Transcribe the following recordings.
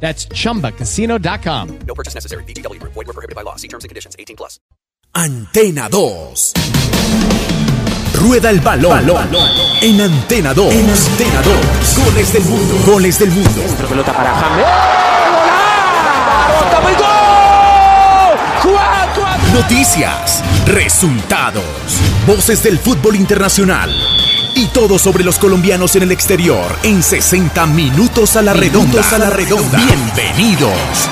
That's chumbacasino.com. No purchase necessary. VGW Group. Void were prohibited by law. See terms and conditions. 18 plus. Antena 2. Rueda el balón. En Antena 2. En Antena 2. Goles del mundo. Goles del mundo. pelota para James. Noticias, resultados, voces del fútbol internacional y todo sobre los colombianos en el exterior en 60 minutos a la redonda. a la redonda. Bienvenidos.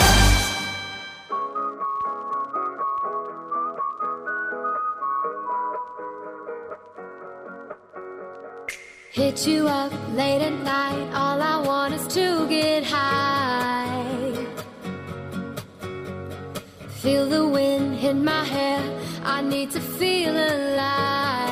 Hit you up late at night, all I want is to get high. Feel the wind hit my hair, I need to feel alive.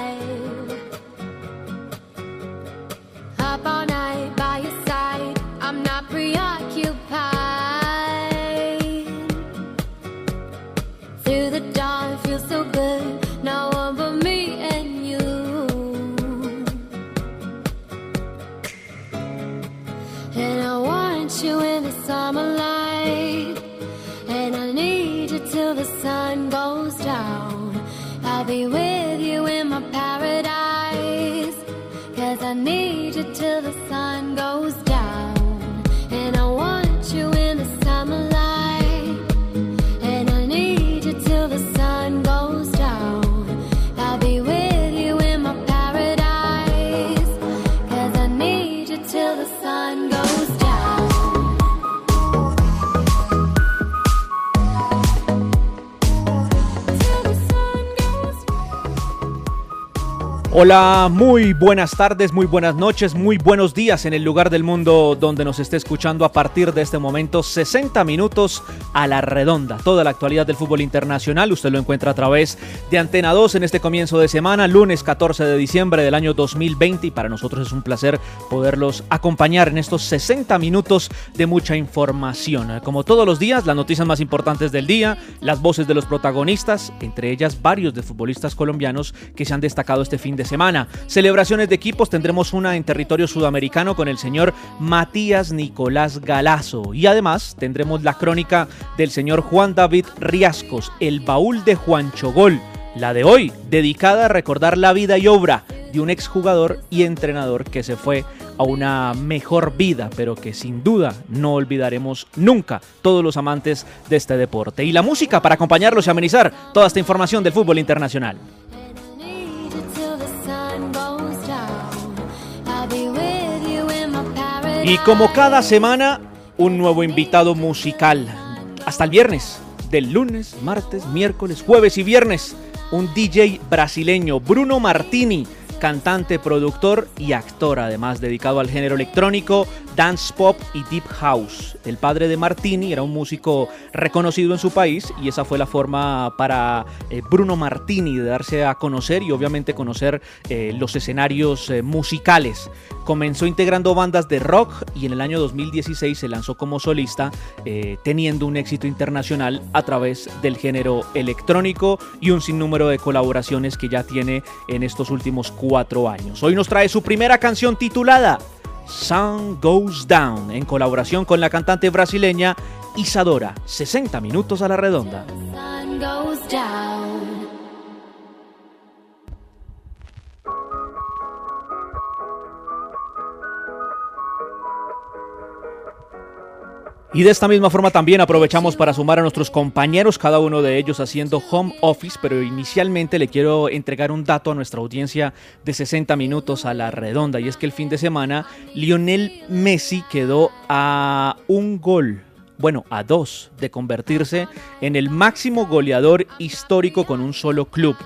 Hola, muy buenas tardes, muy buenas noches, muy buenos días en el lugar del mundo donde nos esté escuchando a partir de este momento 60 minutos a la redonda. Toda la actualidad del fútbol internacional usted lo encuentra a través de Antena 2 en este comienzo de semana, lunes 14 de diciembre del año 2020 y para nosotros es un placer poderlos acompañar en estos 60 minutos de mucha información. Como todos los días, las noticias más importantes del día, las voces de los protagonistas, entre ellas varios de futbolistas colombianos que se han destacado este fin de semana. Celebraciones de equipos tendremos una en territorio sudamericano con el señor Matías Nicolás Galazo y además tendremos la crónica del señor Juan David Riascos, el baúl de Juan Chogol. La de hoy, dedicada a recordar la vida y obra de un exjugador y entrenador que se fue a una mejor vida, pero que sin duda no olvidaremos nunca todos los amantes de este deporte. Y la música para acompañarlos y amenizar toda esta información del fútbol internacional. Y como cada semana, un nuevo invitado musical. Hasta el viernes, del lunes, martes, miércoles, jueves y viernes, un DJ brasileño, Bruno Martini, cantante, productor y actor, además dedicado al género electrónico, dance pop y deep house. El padre de Martini era un músico reconocido en su país y esa fue la forma para eh, Bruno Martini de darse a conocer y obviamente conocer eh, los escenarios eh, musicales. Comenzó integrando bandas de rock y en el año 2016 se lanzó como solista, teniendo un éxito internacional a través del género electrónico y un sinnúmero de colaboraciones que ya tiene en estos últimos cuatro años. Hoy nos trae su primera canción titulada Sun Goes Down en colaboración con la cantante brasileña Isadora. 60 minutos a la redonda. Y de esta misma forma también aprovechamos para sumar a nuestros compañeros, cada uno de ellos haciendo home office, pero inicialmente le quiero entregar un dato a nuestra audiencia de 60 minutos a la redonda, y es que el fin de semana Lionel Messi quedó a un gol bueno, a dos de convertirse en el máximo goleador histórico con un solo club.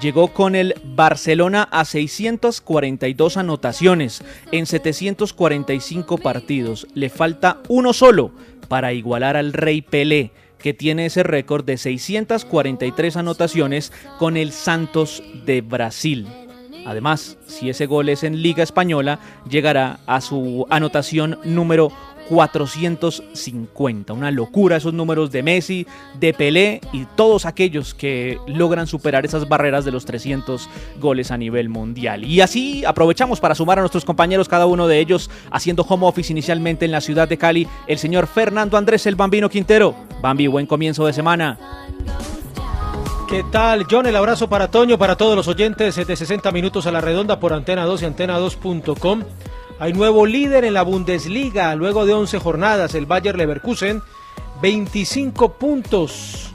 Llegó con el Barcelona a 642 anotaciones en 745 partidos. Le falta uno solo para igualar al Rey Pelé, que tiene ese récord de 643 anotaciones con el Santos de Brasil. Además, si ese gol es en Liga Española, llegará a su anotación número 450. Una locura esos números de Messi, de Pelé y todos aquellos que logran superar esas barreras de los 300 goles a nivel mundial. Y así aprovechamos para sumar a nuestros compañeros, cada uno de ellos haciendo home office inicialmente en la ciudad de Cali, el señor Fernando Andrés el Bambino Quintero. Bambi, buen comienzo de semana. ¿Qué tal, John? El abrazo para Toño, para todos los oyentes de 60 minutos a la redonda por Antena 2 y Antena2.com. Hay nuevo líder en la Bundesliga luego de 11 jornadas, el Bayer Leverkusen, 25 puntos.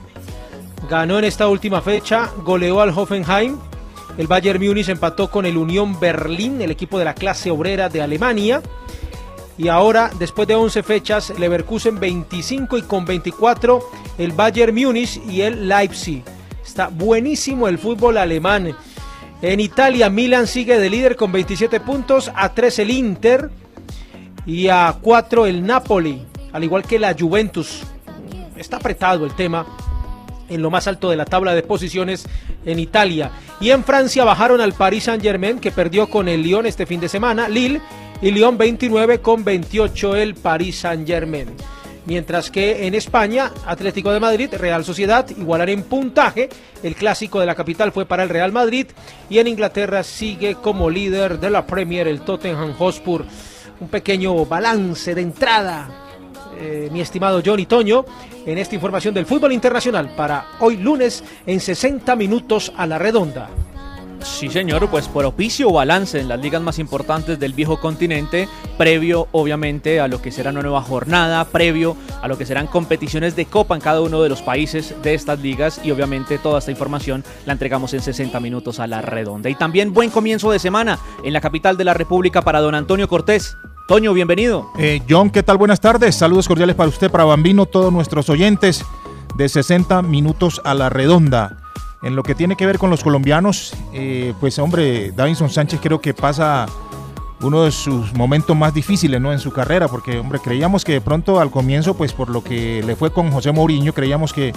Ganó en esta última fecha, goleó al Hoffenheim. El Bayern Múnich empató con el Unión Berlín, el equipo de la clase obrera de Alemania. Y ahora, después de 11 fechas, Leverkusen 25 y con 24 el Bayern Múnich y el Leipzig. Está buenísimo el fútbol alemán. En Italia, Milan sigue de líder con 27 puntos, a 3 el Inter y a 4 el Napoli, al igual que la Juventus. Está apretado el tema en lo más alto de la tabla de posiciones en Italia. Y en Francia bajaron al Paris Saint-Germain que perdió con el Lyon este fin de semana, Lille y Lyon 29 con 28 el Paris Saint-Germain mientras que en España, Atlético de Madrid, Real Sociedad igualar en puntaje. El clásico de la capital fue para el Real Madrid y en Inglaterra sigue como líder de la Premier el Tottenham Hotspur. Un pequeño balance de entrada, eh, mi estimado Johnny Toño, en esta información del fútbol internacional para hoy lunes en 60 minutos a la redonda. Sí, señor, pues propicio balance en las ligas más importantes del viejo continente, previo obviamente a lo que será una nueva jornada, previo a lo que serán competiciones de copa en cada uno de los países de estas ligas y obviamente toda esta información la entregamos en 60 minutos a la redonda. Y también buen comienzo de semana en la capital de la República para don Antonio Cortés. Toño, bienvenido. Eh, John, ¿qué tal? Buenas tardes. Saludos cordiales para usted, para Bambino, todos nuestros oyentes de 60 minutos a la redonda. En lo que tiene que ver con los colombianos, eh, pues hombre, Davinson Sánchez creo que pasa uno de sus momentos más difíciles ¿no? en su carrera, porque hombre, creíamos que de pronto al comienzo, pues por lo que le fue con José Mourinho, creíamos que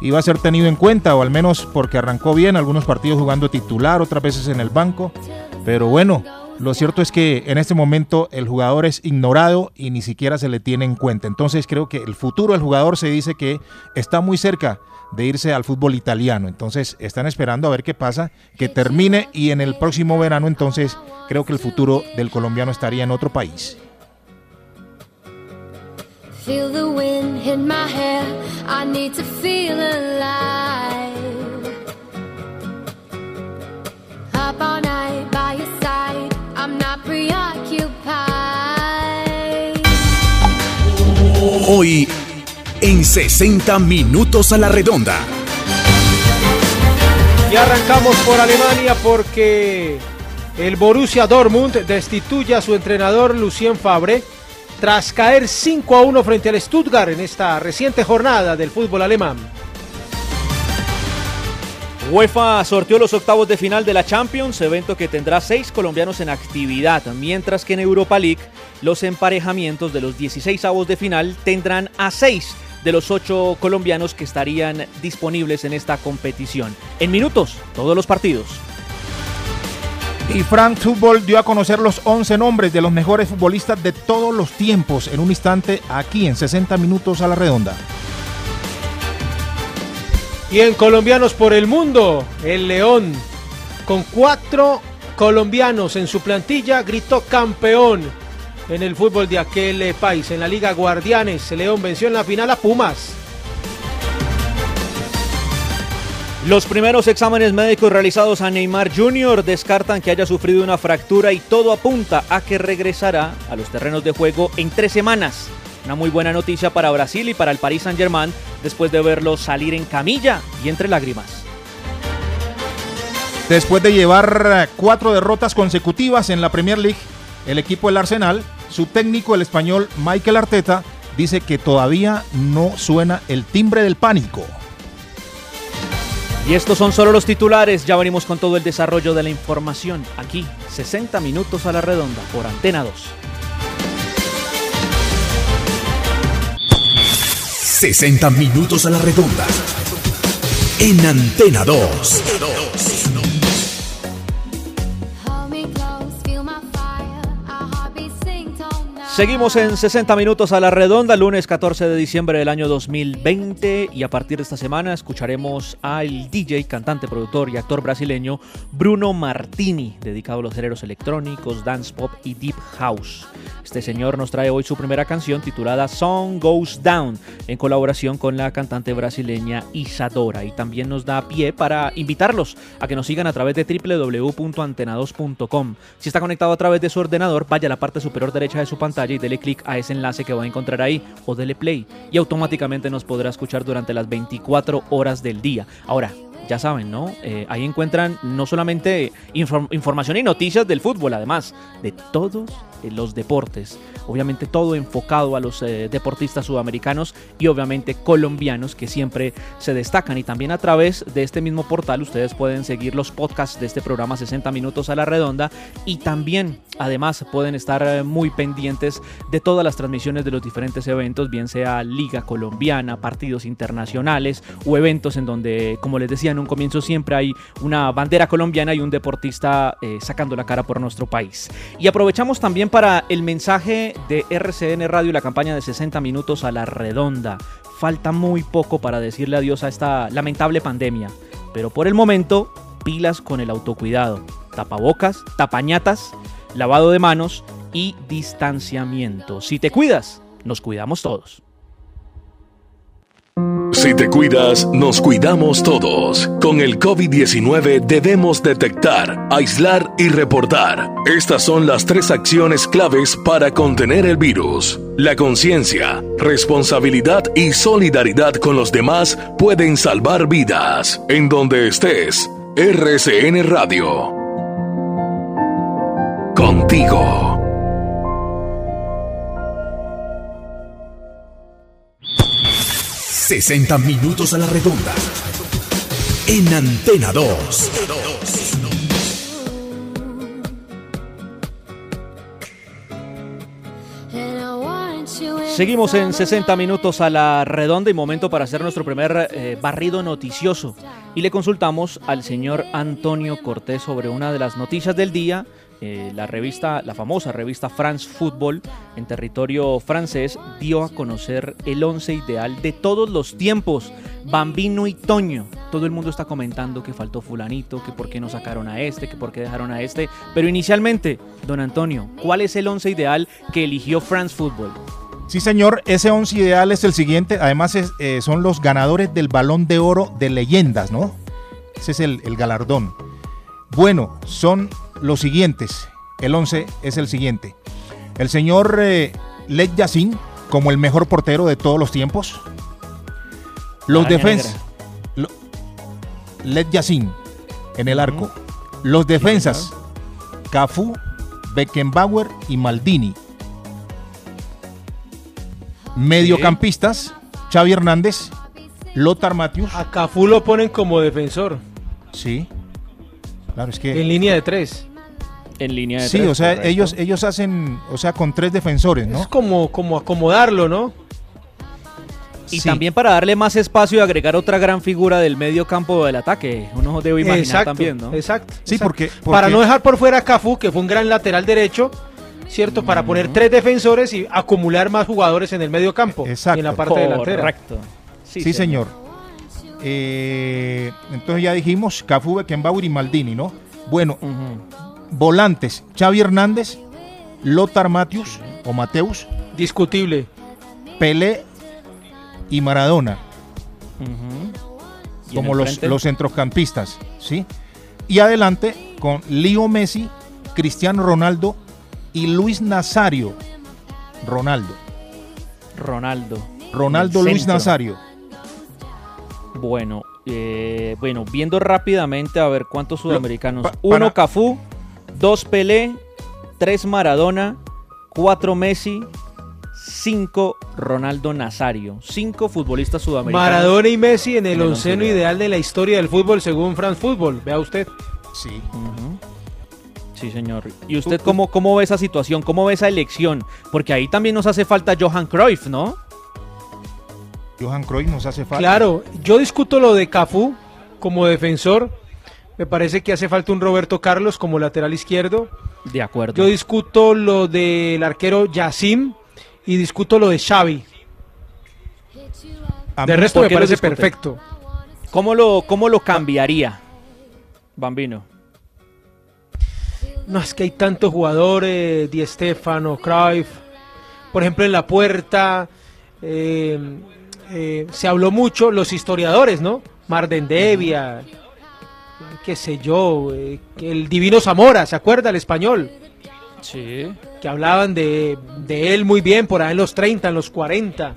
iba a ser tenido en cuenta, o al menos porque arrancó bien, algunos partidos jugando titular, otras veces en el banco, pero bueno, lo cierto es que en este momento el jugador es ignorado y ni siquiera se le tiene en cuenta. Entonces creo que el futuro del jugador se dice que está muy cerca de irse al fútbol italiano. Entonces están esperando a ver qué pasa, que termine y en el próximo verano entonces creo que el futuro del colombiano estaría en otro país. All night. I'm not preoccupied. Hoy en 60 minutos a la redonda. Y arrancamos por Alemania porque el Borussia Dortmund destituye a su entrenador Lucien Fabre tras caer 5 a 1 frente al Stuttgart en esta reciente jornada del fútbol alemán. UEFA sorteó los octavos de final de la Champions, evento que tendrá seis colombianos en actividad, mientras que en Europa League los emparejamientos de los 16 avos de final tendrán a seis de los ocho colombianos que estarían disponibles en esta competición. En minutos, todos los partidos. Y Frank Football dio a conocer los 11 nombres de los mejores futbolistas de todos los tiempos en un instante aquí en 60 minutos a la redonda. Y en Colombianos por el Mundo, el León, con cuatro colombianos en su plantilla, gritó campeón en el fútbol de aquel eh, país. En la Liga Guardianes, León venció en la final a Pumas. Los primeros exámenes médicos realizados a Neymar Jr. descartan que haya sufrido una fractura y todo apunta a que regresará a los terrenos de juego en tres semanas. Una muy buena noticia para Brasil y para el Paris Saint-Germain después de verlo salir en camilla y entre lágrimas. Después de llevar cuatro derrotas consecutivas en la Premier League, el equipo del Arsenal, su técnico, el español Michael Arteta, dice que todavía no suena el timbre del pánico. Y estos son solo los titulares, ya venimos con todo el desarrollo de la información aquí, 60 minutos a la redonda por Antena 2. 60 minutos a la redonda. En Antena 2. Seguimos en 60 minutos a la redonda, lunes 14 de diciembre del año 2020 y a partir de esta semana escucharemos al DJ, cantante, productor y actor brasileño Bruno Martini, dedicado a los géneros electrónicos, dance pop y deep house. Este señor nos trae hoy su primera canción titulada Song Goes Down en colaboración con la cantante brasileña Isadora y también nos da pie para invitarlos a que nos sigan a través de www.antena2.com. Si está conectado a través de su ordenador, vaya a la parte superior derecha de su pantalla y dele clic a ese enlace que va a encontrar ahí o dele play y automáticamente nos podrá escuchar durante las 24 horas del día. Ahora, ya saben, ¿no? Eh, ahí encuentran no solamente inform- información y noticias del fútbol, además de todos eh, los deportes. Obviamente todo enfocado a los eh, deportistas sudamericanos y obviamente colombianos que siempre se destacan. Y también a través de este mismo portal ustedes pueden seguir los podcasts de este programa 60 minutos a la redonda y también además pueden estar muy pendientes de todas las transmisiones de los diferentes eventos, bien sea Liga Colombiana, partidos internacionales o eventos en donde, como les decía un comienzo, siempre hay una bandera colombiana y un deportista eh, sacando la cara por nuestro país. Y aprovechamos también para el mensaje de RCN Radio y la campaña de 60 minutos a la redonda. Falta muy poco para decirle adiós a esta lamentable pandemia, pero por el momento, pilas con el autocuidado. Tapabocas, tapañatas, lavado de manos y distanciamiento. Si te cuidas, nos cuidamos todos. Si te cuidas, nos cuidamos todos. Con el COVID-19 debemos detectar, aislar y reportar. Estas son las tres acciones claves para contener el virus. La conciencia, responsabilidad y solidaridad con los demás pueden salvar vidas. En donde estés, RCN Radio. Contigo. ...60 minutos a la redonda. En Antena 2. Seguimos en 60 minutos a la redonda y momento para hacer nuestro primer eh, barrido noticioso. Y le consultamos al señor Antonio Cortés sobre una de las noticias del día. Eh, la revista, la famosa revista France Football en territorio francés dio a conocer el once ideal de todos los tiempos. Bambino y Toño. Todo el mundo está comentando que faltó fulanito, que por qué no sacaron a este, que por qué dejaron a este. Pero inicialmente, don Antonio, ¿cuál es el once ideal que eligió France Football? Sí, señor, ese once ideal es el siguiente. Además, eh, son los ganadores del balón de oro de leyendas, ¿no? Ese es el galardón. Bueno, son los siguientes. El once es el siguiente. El señor eh, Led Yassin, como el mejor portero de todos los tiempos. Los defensas. Led Yassin en el arco. Los defensas. Cafú, Beckenbauer y Maldini. Mediocampistas, Xavi Hernández, Lothar Matthews. A Cafú lo ponen como defensor. Sí. Claro, es que. En línea de tres. En línea de Sí, tres, o sea, correcto. ellos, ellos hacen, o sea, con tres defensores, ¿no? Es como, como acomodarlo, ¿no? Y Sí. también para darle más espacio y agregar otra gran figura del medio campo del ataque. Uno debe imaginar exacto, también, ¿no? Exacto. Sí, exacto. porque, Para no dejar por fuera a Cafú, que fue un gran lateral derecho, ¿cierto? Para poner tres defensores y acumular más jugadores en el medio campo Exacto. y en la parte delantera. Correcto. Sí, señor. Eh, entonces ya dijimos Cafú, Beckenbauer y Maldini, ¿no? Bueno, volantes, Xavi Hernández, Lothar Matthews o Mateus, Discutible. Pelé y Maradona, Y como los, los centrocampistas, ¿sí? Y adelante con Leo Messi, Cristiano Ronaldo y Luis Nazario Ronaldo. Ronaldo. Ronaldo Luis centro. Nazario. Bueno, eh, bueno, viendo rápidamente a ver cuántos sudamericanos. pa- Uno Cafú, dos Pelé, tres Maradona, cuatro Messi, cinco Ronaldo Nazario. Cinco futbolistas sudamericanos. Maradona y Messi en el En el once onceno ideal. de la historia del fútbol según France Football. Vea usted. Sí. Sí, señor. ¿Y usted cómo, cómo ve esa situación? ¿Cómo ve esa elección? Porque ahí también nos hace falta Johan Cruyff, ¿no? Johan Cruyff nos hace falta. Claro, yo discuto lo de Cafú como defensor. Me parece que hace falta un Roberto Carlos como lateral izquierdo. De acuerdo. Yo discuto lo del arquero Yacim y discuto lo de Xavi. De resto ¿por me parece perfecto. ¿Cómo lo, cómo lo cambiaría, Bambino? No, es que hay tantos jugadores, Di Stefano, Cruyff, por ejemplo en la puerta, eh, eh, se habló mucho, los historiadores, ¿no? Marden Devia, qué sé yo, eh, el divino Zamora, ¿se acuerda el español? Sí. Que hablaban de, de él muy bien por ahí en los 30, en los 40.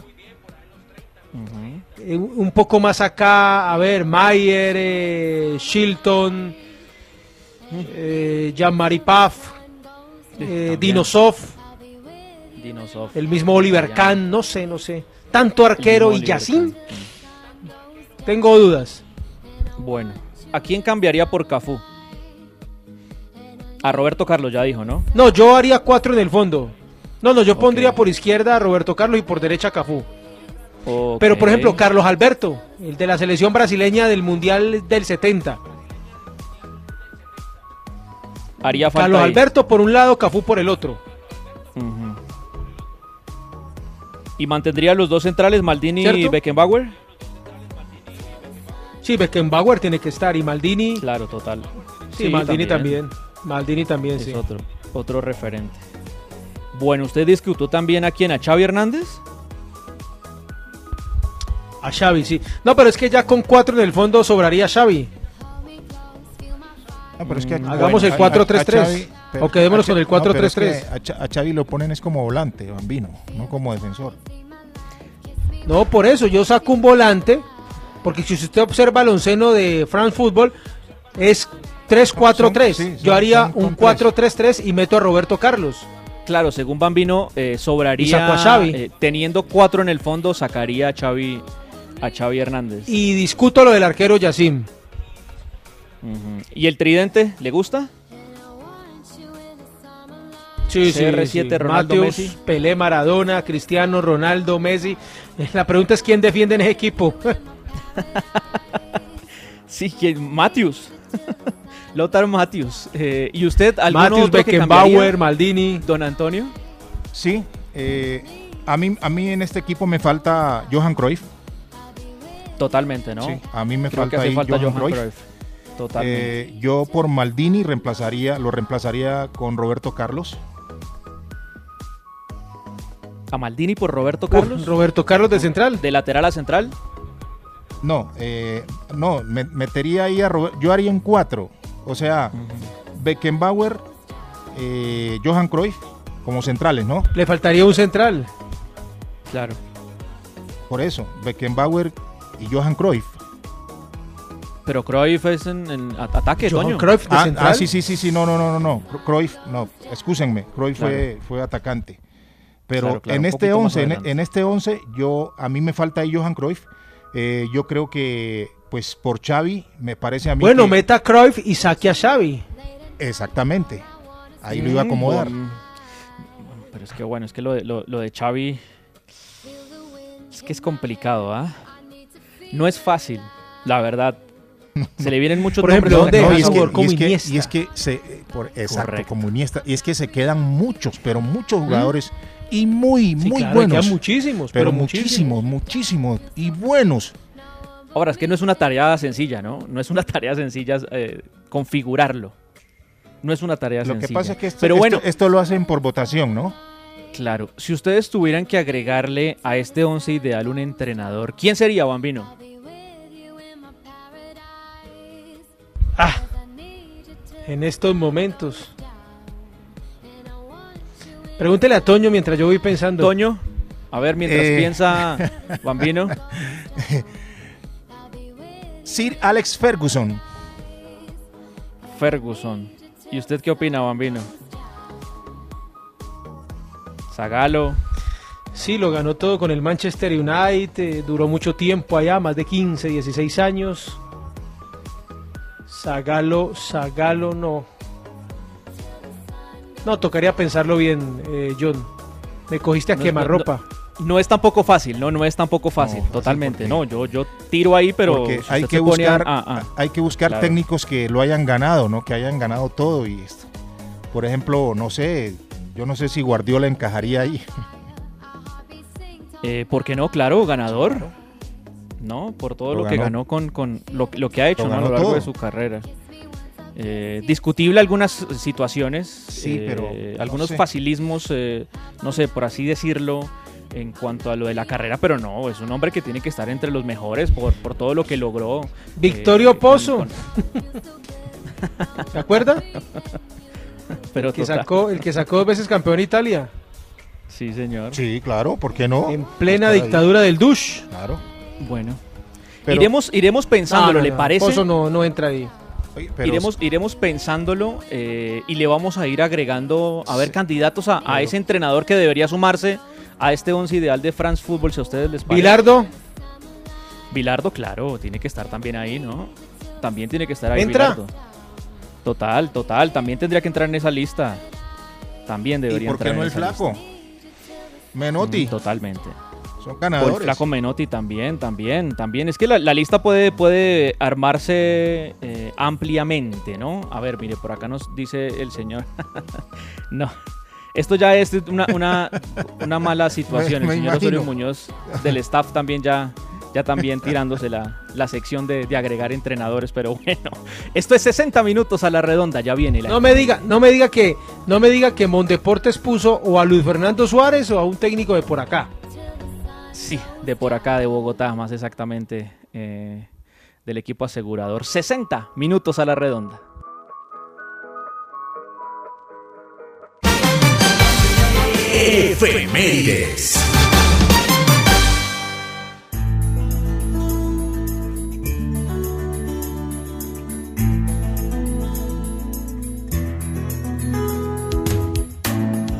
Eh, un poco más acá, a ver, Mayer, eh, Shilton, eh, Jean-Marie Paf, eh, también. Dinosov, Dinosov. el mismo Oliver Ya. Kahn, no sé, no sé. Tanto arquero y Yacine, tengo dudas. Bueno, ¿a quién cambiaría por Cafú? A Roberto Carlos ya dijo, ¿no? No, yo haría cuatro en el fondo. No, no, yo pondría por izquierda a Roberto Carlos y por derecha a Cafú. Pero, por ejemplo, Carlos Alberto, el de la selección brasileña del Mundial del 70. haría falta Carlos ahí. Alberto por un lado, Cafú por el otro. ¿Y mantendría los dos centrales, Maldini y. Beckenbauer? Sí, Beckenbauer tiene que estar y Maldini. Claro, total. Sí, Maldini también. Maldini también, Es sí. otro, otro referente. Bueno, ¿usted discutó también a quién? ¿A Xavi Hernández? A Xavi, sí. No, pero es que ya con cuatro en el fondo sobraría Xavi. No, pero es que a- Hagamos el a- 4-3-3. a Xavi- pero- O quedémonos con el no, pero es 4-3-3. que a Xa- a Xavi lo ponen es como volante, bambino, no como defensor. No, por eso yo saco un volante, porque si usted observa el onceno de France Football, es 3-4-3. Son- sí, yo haría un 4-3-3 y meto a Roberto Carlos. Claro, según Bambino, eh, sobraría. Y sacó a Xavi. eh, teniendo cuatro en el fondo, sacaría a Xavi, a Xavi Hernández. Y discuto lo del arquero Yacim. Ujú. ¿Y el tridente? ¿Le gusta? Sí, sí, CR7, sí. Ronaldo, Mateus, Messi. Pelé, Maradona, Cristiano, Ronaldo, Messi. La pregunta es quién defiende en ese equipo. Sí, ¿quién? Matthews. Lothar Matthews. Eh, ¿Y usted, algún Matthews, otro que Beckenbauer, cambiaría, Maldini. don Antonio? Sí, eh, a, mí, a mí en este equipo me falta Johan Cruyff. Totalmente, ¿no? Sí, a mí me Creo que falta hace ahí falta Johan, Johan Cruyff. Cruyff. Totalmente. Eh, yo por Maldini reemplazaría, lo reemplazaría con Roberto Carlos. ¿A Maldini por Roberto Uf, Carlos? Roberto Carlos de central. ¿De lateral a central? No, eh, no, me- metería ahí a Robert- yo haría un 4. O sea, Beckenbauer, eh, Johan Cruyff como centrales, ¿no? Le faltaría un central. Claro. Por eso, Beckenbauer y Johan Cruyff. Pero Cruyff es en, ataque, Johan Toño. Cruyff de Ah, central. ah, sí, sí, sí, sí, no, no, no, no, no. Cruyff, no, excúsenme, Cruyff fue, Claro. fue atacante. Pero Claro, claro, en este poquito más 11, en, adelante. en este 11, yo, a mí me falta ahí Johan Cruyff. Eh, yo creo que, pues, por Xavi, me parece a mí Bueno, que- meta a Cruyff y saque a Xavi. Exactamente. Ahí lo iba a acomodar. bueno. Pero es que bueno, es que lo de, lo, lo de Xavi es que es complicado, ¿ah? No es fácil, la verdad. Se le vienen muchos Por ejemplo, nombres ¿dónde No, y es que, y es que- Iniesta? y es que se, por- exacto, Correcto. como Iniesta. Y es que se quedan muchos, pero muchos jugadores y muy, Sí, muy claro, buenos. muchísimos, pero pero muchísimos, muchísimos y buenos. Ahora, es que no es una tarea sencilla, ¿no? No es una tarea sencilla eh, configurarlo. No es una tarea Lo sencilla. que pasa es que esto, Pero bueno, esto, esto lo hacen por votación, ¿no? claro, si ustedes tuvieran que agregarle a este once ideal un entrenador, ¿quién sería, Bambino? Ah, en estos momentos. Pregúntele a Toño mientras yo voy pensando. Toño, A ver, mientras Eh. piensa Bambino. Sir Alex Ferguson. Ferguson. ¿Y usted qué opina, Bambino? Zagalo. Sí, lo ganó todo con el Manchester United, eh, duró mucho tiempo allá, más de 15, 16 años. Zagalo, Zagalo no. No, tocaría pensarlo bien, eh, John. Me cogiste a No, quemarropa. No es tampoco fácil, no, no es tampoco fácil, totalmente. No, yo, yo tiro ahí, pero Porque si hay que a- buscar, ah, ah. hay que buscar Claro. técnicos que lo hayan ganado, ¿no? Que hayan ganado todo y esto. Por ejemplo, no sé, yo no sé si Guardiola encajaría ahí. Eh, ¿Por qué no? Claro, ganador. ¿No? Por todo Lo lo, que ganó. con, con lo, lo que ha hecho Lo ¿no? a lo largo todo. de su carrera. Eh, discutible algunas situaciones. Sí, eh, pero no Algunos sé. facilismos, eh, no sé, por así decirlo, en cuanto a lo de la carrera, pero no, es un hombre que tiene que estar entre los mejores por, por todo lo que logró. Victorio eh, con- Pozo. con- ¿Se acuerda? pero el, que total. sacó, el que sacó dos veces campeón de Italia. Sí, señor. Sí, claro, ¿por qué no? En plena ahí. dictadura del Dush. Claro. Bueno. Pero- iremos, iremos pensándolo, No, no, ¿le no, parece? Pozo no, no entra ahí. Oye, pero- iremos, iremos pensándolo eh, y le vamos a ir agregando a ver candidatos a, a ese entrenador que debería sumarse a este once ideal de France Football, si a ustedes les parece. Bilardo. Bilardo, claro, tiene que estar también ahí, ¿no? También tiene que estar ahí ¿Entra? Bilardo. Total, total, también tendría que entrar en esa lista. También ¿Y debería por qué entrar no en el esa flaco? lista. Menotti. Mm, totalmente. Son O ganadores. el flaco Menotti también, también, también. Es que la, la lista puede, puede armarse eh, ampliamente, ¿no? A ver, mire, por acá nos dice el señor. no. Esto ya es una, una, una mala situación. Me- me el señor Osorio. Muñoz del staff también ya, ya también tirándose la, la sección de, de agregar entrenadores, pero bueno. Esto es 60 minutos a la redonda, ya viene la No me diga, no me diga que, no me diga que Mondeportes puso o a Luis Fernando Suárez o a un técnico de por acá. Sí, de por acá, de Bogotá, más exactamente, eh, del equipo asegurador. 60 minutos a la redonda. Efemérides.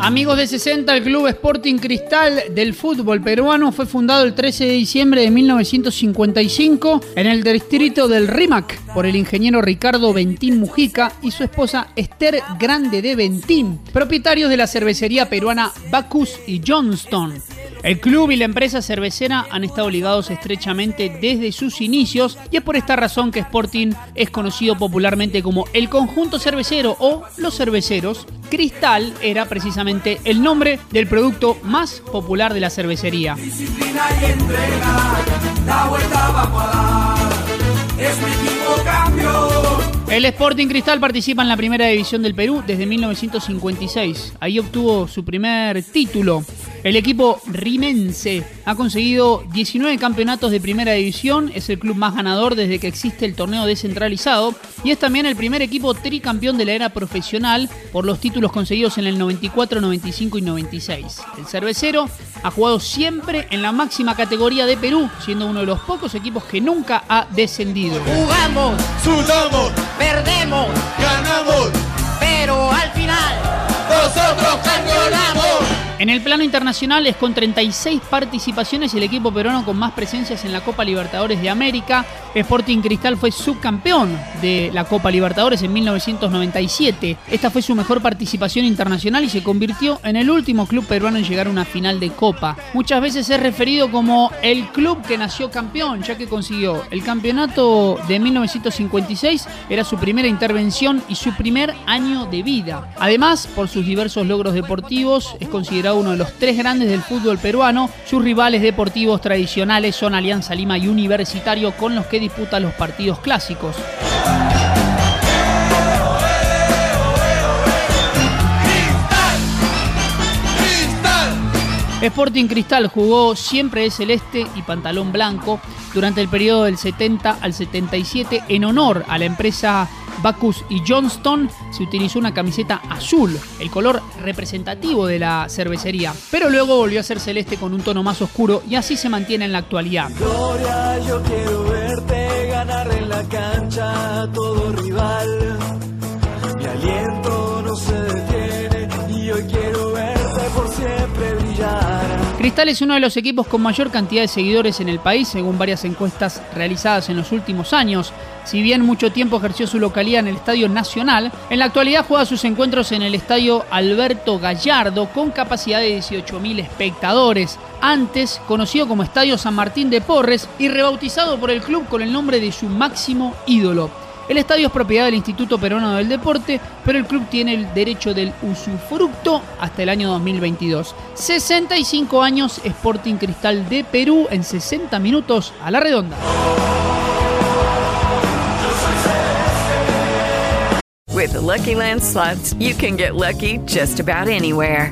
Amigos de 60, el Club Sporting Cristal del fútbol peruano fue fundado el 13 de diciembre de 1955 en el distrito del Rímac por el ingeniero Ricardo Ventín Mujica y su esposa Esther Grande de Ventín, propietarios de la cervecería peruana Bacchus y Johnston. El club y la empresa cervecera han estado ligados estrechamente desde sus inicios y es por esta razón que Sporting es conocido popularmente como el conjunto cervecero o los cerveceros. Cristal era precisamente el nombre del producto más popular de la cervecería. Disciplina y entrega, la vuelta vamos a dar. Es mi. El Sporting Cristal participa en la primera división del Perú desde 1956. Ahí obtuvo su primer título. El equipo rimense ha conseguido 19 campeonatos de primera división, es el club más ganador desde que existe el torneo descentralizado y es también el primer equipo tricampeón de la era profesional por los títulos conseguidos en el 94, 95 y 96. El cervecero ha jugado siempre en la máxima categoría de Perú, siendo uno de los pocos equipos que nunca ha descendido. Jugamos, sudamos, perdemos, ganamos, pero al final nosotros campeonamos. En el plano internacional es con 36 participaciones el equipo peruano con más presencias en la Copa Libertadores de América. Sporting Cristal fue subcampeón de la Copa Libertadores en 1997. Esta fue su mejor participación internacional y se convirtió en el último club peruano en llegar a una final de Copa. Muchas veces es referido como el club que nació campeón, ya que consiguió el campeonato de 1956, era su primera intervención y su primer año de vida. Además, por sus diversos logros deportivos, es considerado uno de los tres grandes del fútbol peruano. Sus rivales deportivos tradicionales son Alianza Lima y Universitario, con los que disputa los partidos clásicos. Sporting Cristal jugó siempre de celeste y pantalón blanco. durante el periodo del 70 al 77 en honor a la empresa Bacchus y Johnston se utilizó una camiseta azul, el color representativo de la cervecería, pero luego volvió a ser celeste con un tono más oscuro y así se mantiene en la actualidad. Gloria, yo quiero verte ganar en la cancha todo rival. Cristal es uno de los equipos con mayor cantidad de seguidores en el país, según varias encuestas realizadas en los últimos años. Si bien mucho tiempo ejerció su localidad en el Estadio Nacional, en la actualidad juega sus encuentros en el Estadio Alberto Gallardo con capacidad de 18.000 espectadores, antes conocido como Estadio San Martín de Porres y rebautizado por el club con el nombre de su máximo ídolo. El estadio es propiedad del Instituto Peruano del Deporte, pero el club tiene el derecho del usufructo hasta el año 2022. 65 años Sporting Cristal de Perú en 60 minutos a la redonda. With the Lucky you can get lucky just about anywhere.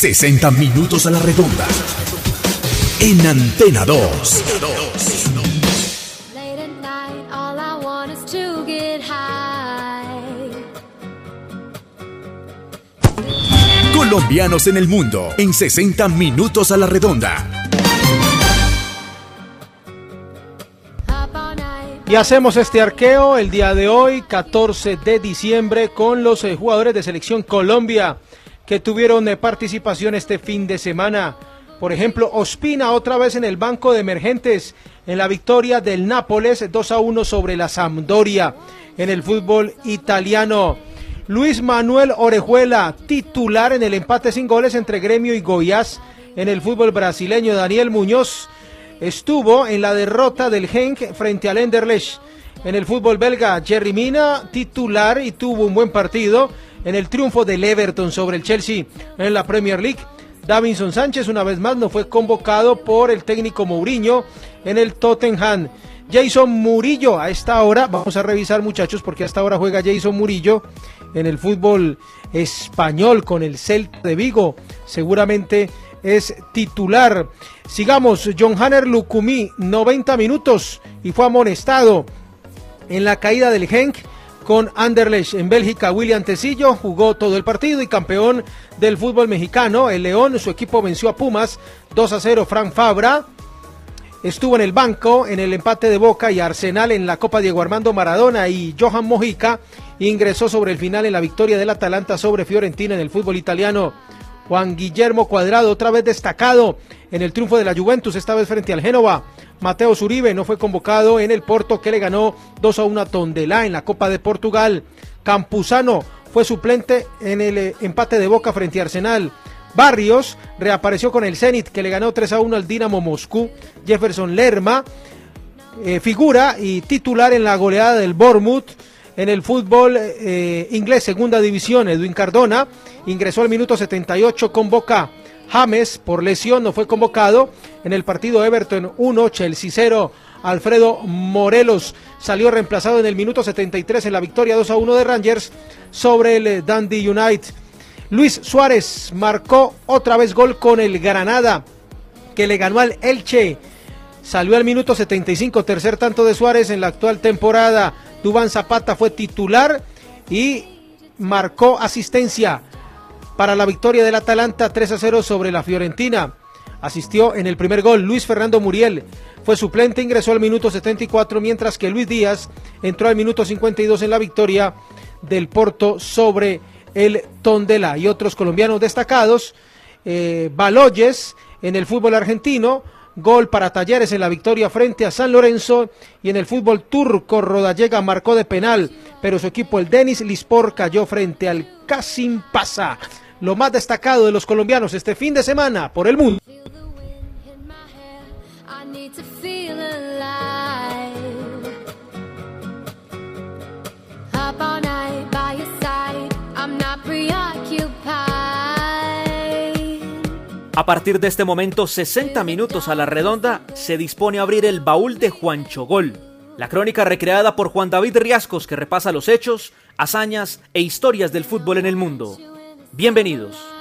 ...60 minutos a la redonda... ...en Antena 2. Late at night, all I want is to get high. Colombianos en el mundo... ...en 60 minutos a la redonda... Y hacemos este arqueo el día de hoy, 14 de diciembre, con los eh, jugadores de selección Colombia que tuvieron eh, participación este fin de semana. Por ejemplo, Ospina otra vez en el banco de emergentes en la victoria del Nápoles 2 a 1 sobre la Sampdoria en el fútbol italiano. Luis Manuel Orejuela, titular en el empate sin goles entre Gremio y Goiás en el fútbol brasileño. Daniel Muñoz estuvo en la derrota del Genk frente al Enderlecht. En el fútbol belga, Jerry Mina, titular y tuvo un buen partido en el triunfo del Everton sobre el Chelsea en la Premier League. Davinson Sánchez una vez más no fue convocado por el técnico Mourinho en el Tottenham. Jason Murillo a esta hora, vamos a revisar muchachos porque a esta hora juega Jason Murillo en el fútbol español con el Celta de Vigo. Seguramente es titular. Sigamos, John Hanner Lukumi, 90 minutos y fue amonestado en la caída del Genk con Anderlecht en Bélgica. William Tecillo jugó todo el partido y campeón del fútbol mexicano. El León, su equipo venció a Pumas 2 a 0. Frank Fabra estuvo en el banco en el empate de Boca y Arsenal en la Copa Diego Armando Maradona y Johan Mojica ingresó sobre el final en la victoria del Atalanta sobre Fiorentina en el fútbol italiano. Juan Guillermo Cuadrado, otra vez destacado en el triunfo de la Juventus, esta vez frente al Génova. Mateo Zuribe no fue convocado en el Porto que le ganó 2 a 1 a Tondela en la Copa de Portugal. Campuzano fue suplente en el eh, empate de Boca frente a Arsenal. Barrios reapareció con el Zenit que le ganó 3 a 1 al Dinamo Moscú. Jefferson Lerma eh, figura y titular en la goleada del Bournemouth en el fútbol eh, inglés, segunda división. Edwin Cardona ingresó al minuto 78 con Boca. James, por lesión, no fue convocado en el partido Everton 1, Chelsea 0. Alfredo Morelos salió reemplazado en el minuto 73 en la victoria 2 a 1 de Rangers sobre el eh, Dundee United. Luis Suárez marcó otra vez gol con el Granada, que le ganó al Elche. Salió al minuto 75, tercer tanto de Suárez en la actual temporada. Dubán Zapata fue titular y marcó asistencia. Para la victoria del Atalanta 3 a 0 sobre la Fiorentina. Asistió en el primer gol Luis Fernando Muriel. Fue suplente, ingresó al minuto 74, mientras que Luis Díaz entró al minuto 52 en la victoria del Porto sobre el Tondela. Y otros colombianos destacados, eh, Baloyes en el fútbol argentino, gol para Talleres en la victoria frente a San Lorenzo y en el fútbol turco Rodallega marcó de penal, pero su equipo el Denis Lispor cayó frente al Casim Pasa. Lo más destacado de los colombianos este fin de semana por el mundo. By side, I'm not preoccupied. A partir de este momento, 60 minutos a la redonda, se dispone a abrir el baúl de Juancho Gol. La crónica recreada por Juan David Riascos que repasa los hechos, hazañas e historias del fútbol en el mundo. Bienvenidos.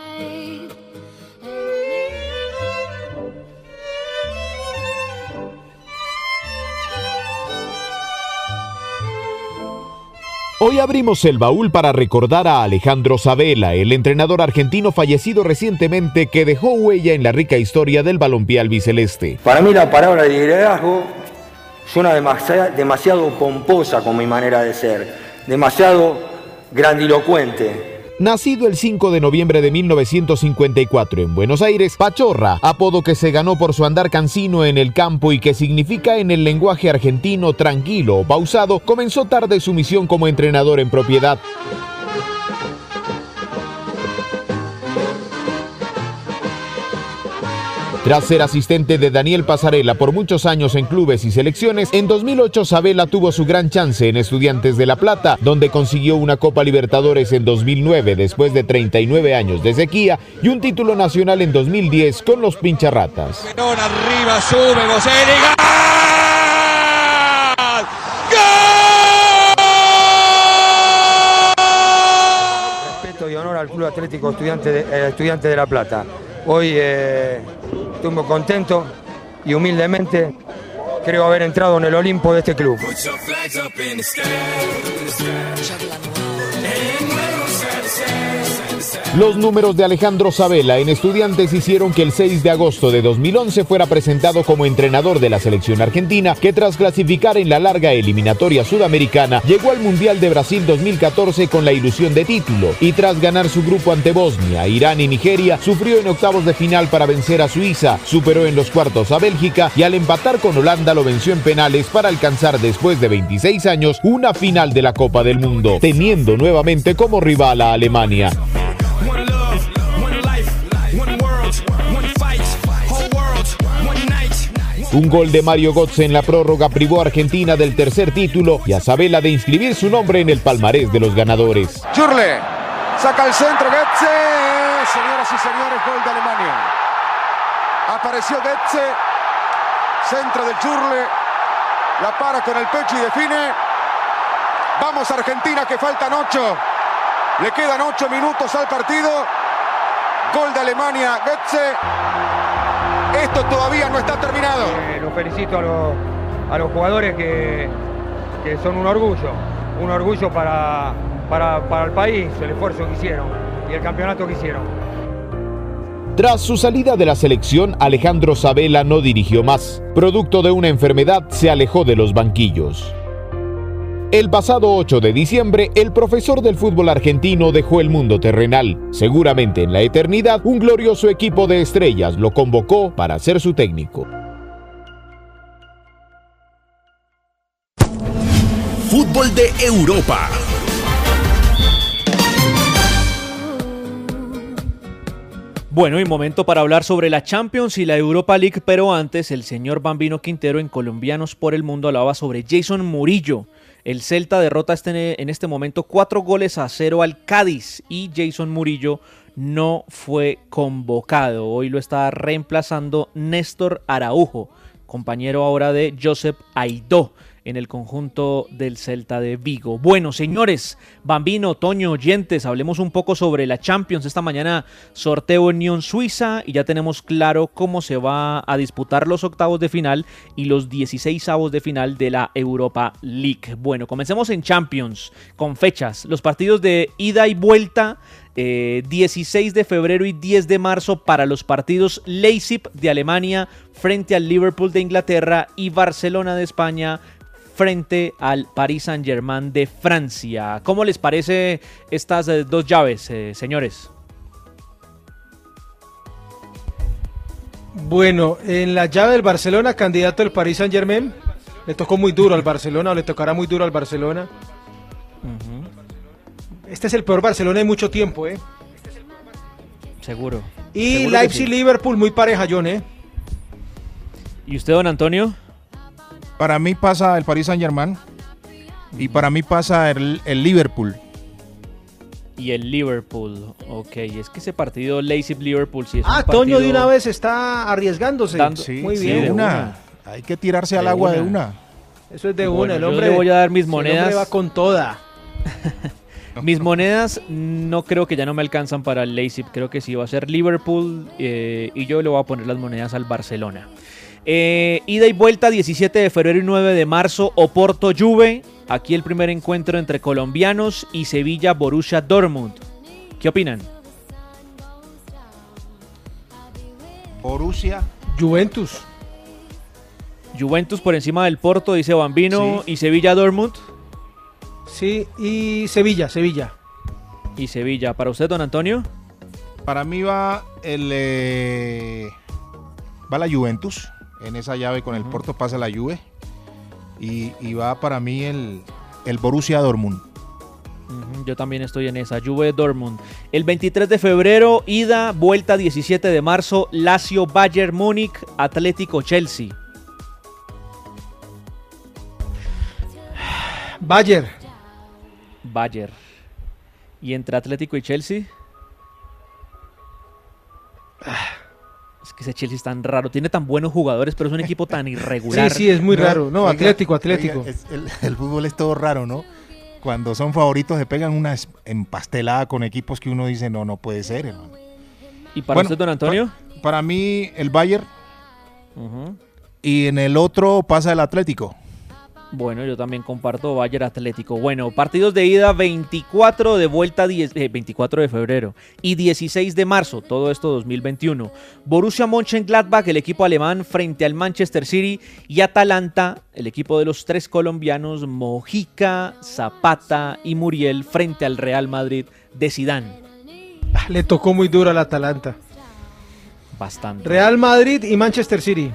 Hoy abrimos el baúl para recordar a Alejandro Sabela, el entrenador argentino fallecido recientemente que dejó huella en la rica historia del balompié albiceleste. Para mí la palabra liderazgo suena demasiado, demasiado pomposa con mi manera de ser, demasiado grandilocuente. Nacido el 5 de noviembre de 1954 en Buenos Aires, Pachorra, apodo que se ganó por su andar cansino en el campo y que significa en el lenguaje argentino tranquilo o pausado, comenzó tarde su misión como entrenador en propiedad. Tras ser asistente de Daniel Pasarela por muchos años en clubes y selecciones, en 2008 Sabela tuvo su gran chance en Estudiantes de La Plata, donde consiguió una Copa Libertadores en 2009 después de 39 años de sequía y un título nacional en 2010 con los Pincharratas. arriba, sube, Respeto y honor al Club Atlético Estudiante de, eh, Estudiante de La Plata. Hoy eh, estoy muy contento y humildemente creo haber entrado en el Olimpo de este club. Los números de Alejandro Sabela en Estudiantes hicieron que el 6 de agosto de 2011 fuera presentado como entrenador de la selección argentina, que tras clasificar en la larga eliminatoria sudamericana, llegó al Mundial de Brasil 2014 con la ilusión de título, y tras ganar su grupo ante Bosnia, Irán y Nigeria, sufrió en octavos de final para vencer a Suiza, superó en los cuartos a Bélgica y al empatar con Holanda lo venció en penales para alcanzar después de 26 años una final de la Copa del Mundo, teniendo nuevamente como rival a Alemania. Un gol de Mario Götze en la prórroga privó a Argentina del tercer título y a Sabela de inscribir su nombre en el palmarés de los ganadores. Jurle saca el centro, Goetze. Señoras y señores, gol de Alemania. Apareció Goetze, centro del Jurle. La para con el pecho y define. Vamos Argentina que faltan ocho. Le quedan ocho minutos al partido. Gol de Alemania, Goetze. Esto todavía no está terminado. Eh, los felicito a los, a los jugadores que, que son un orgullo, un orgullo para, para, para el país, el esfuerzo que hicieron y el campeonato que hicieron. Tras su salida de la selección, Alejandro Sabela no dirigió más. Producto de una enfermedad, se alejó de los banquillos. El pasado 8 de diciembre, el profesor del fútbol argentino dejó el mundo terrenal. Seguramente en la eternidad, un glorioso equipo de estrellas lo convocó para ser su técnico. Fútbol de Europa. Bueno, y momento para hablar sobre la Champions y la Europa League, pero antes el señor Bambino Quintero en Colombianos por el Mundo hablaba sobre Jason Murillo. El Celta derrota este, en este momento cuatro goles a cero al Cádiz y Jason Murillo no fue convocado. Hoy lo está reemplazando Néstor Araujo, compañero ahora de Joseph Aidó. En el conjunto del Celta de Vigo. Bueno, señores, Bambino, Toño, oyentes, hablemos un poco sobre la Champions. Esta mañana sorteo Unión Suiza y ya tenemos claro cómo se va a disputar los octavos de final y los 16 avos de final de la Europa League. Bueno, comencemos en Champions con fechas. Los partidos de ida y vuelta. eh, 16 de febrero y 10 de marzo para los partidos Leipzig de Alemania frente al Liverpool de Inglaterra y Barcelona de España frente al Paris Saint-Germain de Francia. ¿Cómo les parece estas eh, dos llaves, eh, señores? Bueno, en la llave del Barcelona, candidato del Paris Saint Germain. Le tocó muy duro al Barcelona o le tocará muy duro al Barcelona. Este es el peor Barcelona en mucho tiempo, ¿eh? Seguro. Y Seguro Leipzig-Liverpool, muy pareja, John, ¿eh? ¿Y usted, don Antonio? Para mí pasa el Paris Saint Germain y para mí pasa el, el Liverpool. Y el Liverpool. Ok, es que ese partido Leipzig-Liverpool sí es Ah, un partido... Toño de una vez está arriesgándose. Dando- Sí, muy sí, bien. de una. Hay que tirarse al agua de una. Eso es de Bueno, una. El yo hombre le voy a dar mis el hombre monedas. va con toda. Mis monedas no creo que ya no me alcanzan para el Leipzig. Creo que sí va a ser Liverpool eh, y yo le voy a poner las monedas al Barcelona. Eh, ida y vuelta 17 de febrero y 9 de marzo Oporto Juve. Aquí el primer encuentro entre colombianos y Sevilla Borussia Dortmund. ¿Qué opinan? Borussia. Juventus. Juventus por encima del Porto, dice Bambino, y Sevilla Dortmund. Sí, y Sevilla, Sevilla. Y Sevilla. ¿Para usted, don Antonio? Para mí va el eh, va la Juventus en esa llave con el Porto pasa la Juve y, y va para mí el, el Borussia Dortmund. Yo también estoy en esa. Juve Dortmund. El 23 de febrero, ida, vuelta 17 de marzo, Lazio Bayern Múnich, Atlético Chelsea. Bayer. Bayern. ¿Y entre Atlético y Chelsea? Que ese Chelsea es tan raro. Tiene tan buenos jugadores, pero es un equipo tan irregular. Sí, sí, es muy raro. No, Oiga, Atlético, oiga, Atlético. es- el, el fútbol es todo raro, ¿no? Cuando son favoritos se pegan una empastelada con equipos que uno dice, no, no puede ser, hermano. ¿Y para Bueno, usted, don Antonio? pa- para mí el Bayern y en el otro pasa el Atlético. Bueno, yo también comparto Bayern Atlético. Bueno, partidos de ida 24 de vuelta 10, eh, 24 de febrero y 16 de marzo, todo esto 2021. Borussia Mönchengladbach, el equipo alemán frente al Manchester City y Atalanta, el equipo de los tres colombianos Mojica, Zapata y Muriel frente al Real Madrid de Sidán. Ah, Le tocó muy duro al Atalanta. Bastante. Real Madrid y Manchester City.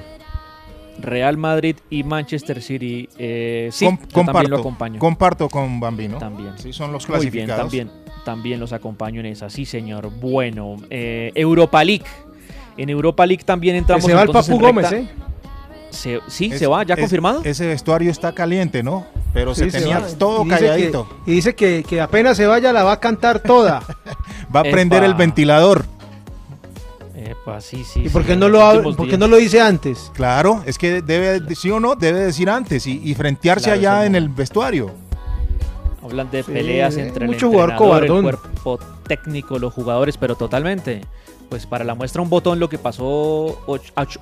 Real Madrid y Manchester City. eh, sí, Com- yo comparto, también lo acompaño. comparto con Bambino. También. Sí, son los Muy bien, clasificados. también, también los acompaño en esa, sí señor. Bueno, eh, Europa League. En Europa League también Que entramos se va el Papu Gómez, ¿eh? Se- sí, Es- se va, ¿ya es- confirmado? Ese vestuario está caliente, ¿no? Pero Sí, se tenía todo Y dice calladito. que- y dice que, que apenas se vaya la va a cantar toda. Va a prender el ventilador. Epa, sí, sí. ¿Y por sí, qué no lo, por qué no lo dice antes? Claro, es que debe, sí o no, debe decir antes y, y frentearse Claro, allá en el vestuario. Hablan de Sí, peleas entre mucho el entrenador, cuerpo técnico, los jugadores, pero totalmente. Pues para la muestra un botón lo que pasó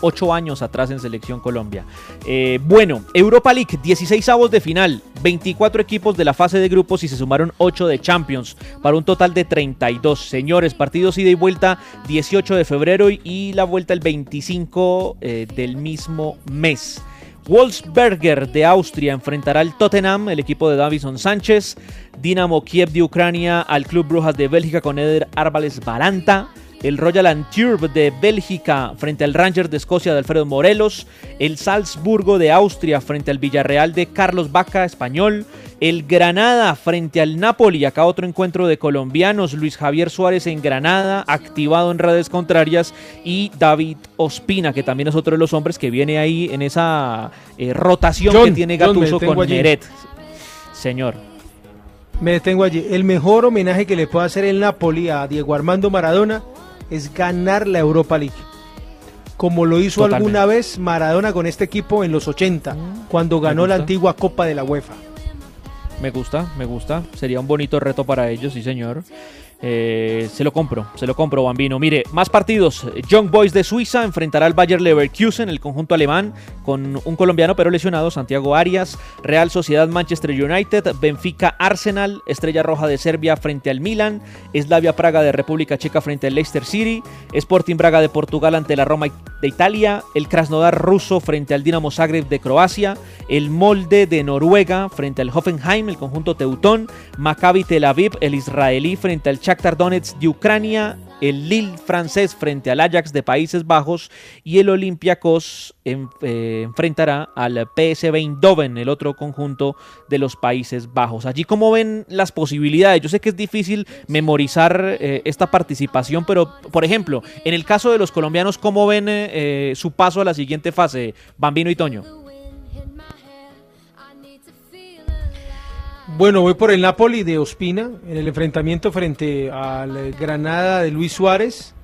ocho, años atrás en Selección Colombia. Eh, bueno, Europa League, 16 avos de final, 24 equipos de la fase de grupos y se sumaron 8 de Champions, para un total de 32. Señores, partidos ida y vuelta 18 de febrero y- y la vuelta el 25 eh, del mismo mes. Wolfsberger de Austria enfrentará al Tottenham, el equipo de Davison Sánchez. Dinamo Kiev de Ucrania al Club Brujas de Bélgica con Eder Árbales Balanta. El Royal Antwerp de Bélgica frente al Rangers de Escocia de Alfredo Morelos. El Salzburgo de Austria frente al Villarreal de Carlos Vaca, español. El Granada frente al Napoli. Acá otro encuentro de colombianos. Luis Javier Suárez en Granada, activado en redes contrarias. Y David Ospina, que también es otro de los hombres que viene ahí en esa eh, rotación John, que tiene Gatuso con allí. Meret. Señor. Me detengo allí. El mejor homenaje que le puede hacer el Napoli a Diego Armando Maradona es ganar la Europa League. como lo hizo Totalmente. alguna vez Maradona con este equipo en los 80, cuando ganó la antigua Copa de la UEFA. Me gusta, me gusta. Sería un bonito reto para ellos, sí, señor. Eh, se lo compro, se lo compro, Bambino. Mire, más partidos. Young Boys de Suiza enfrentará al Bayer Leverkusen, el conjunto alemán, con un colombiano pero lesionado, Santiago Arias. Real Sociedad Manchester United, Benfica Arsenal, Estrella Roja de Serbia frente al Milan, Slavia Praga de República Checa frente al Leicester City, Sporting Braga de Portugal ante la Roma de Italia, el Krasnodar ruso frente al Dinamo Zagreb de Croacia, el Molde de Noruega frente al Hoffenheim, el conjunto teutón, Maccabi Tel Aviv, el israelí frente al Shakhtar Donetsk de Ucrania, el Lille francés frente al Ajax de Países Bajos y el Olympiacos eh, enfrentará al PSV Eindhoven, el otro conjunto de los Países Bajos. Allí como ven las posibilidades, yo sé que es difícil memorizar eh, esta participación, pero por ejemplo, en el caso de los colombianos, ¿cómo ven eh, su paso a la siguiente fase, Bambino y Toño? Bueno, voy por el Napoli de Ospina en el enfrentamiento frente al Granada de Luis Suárez.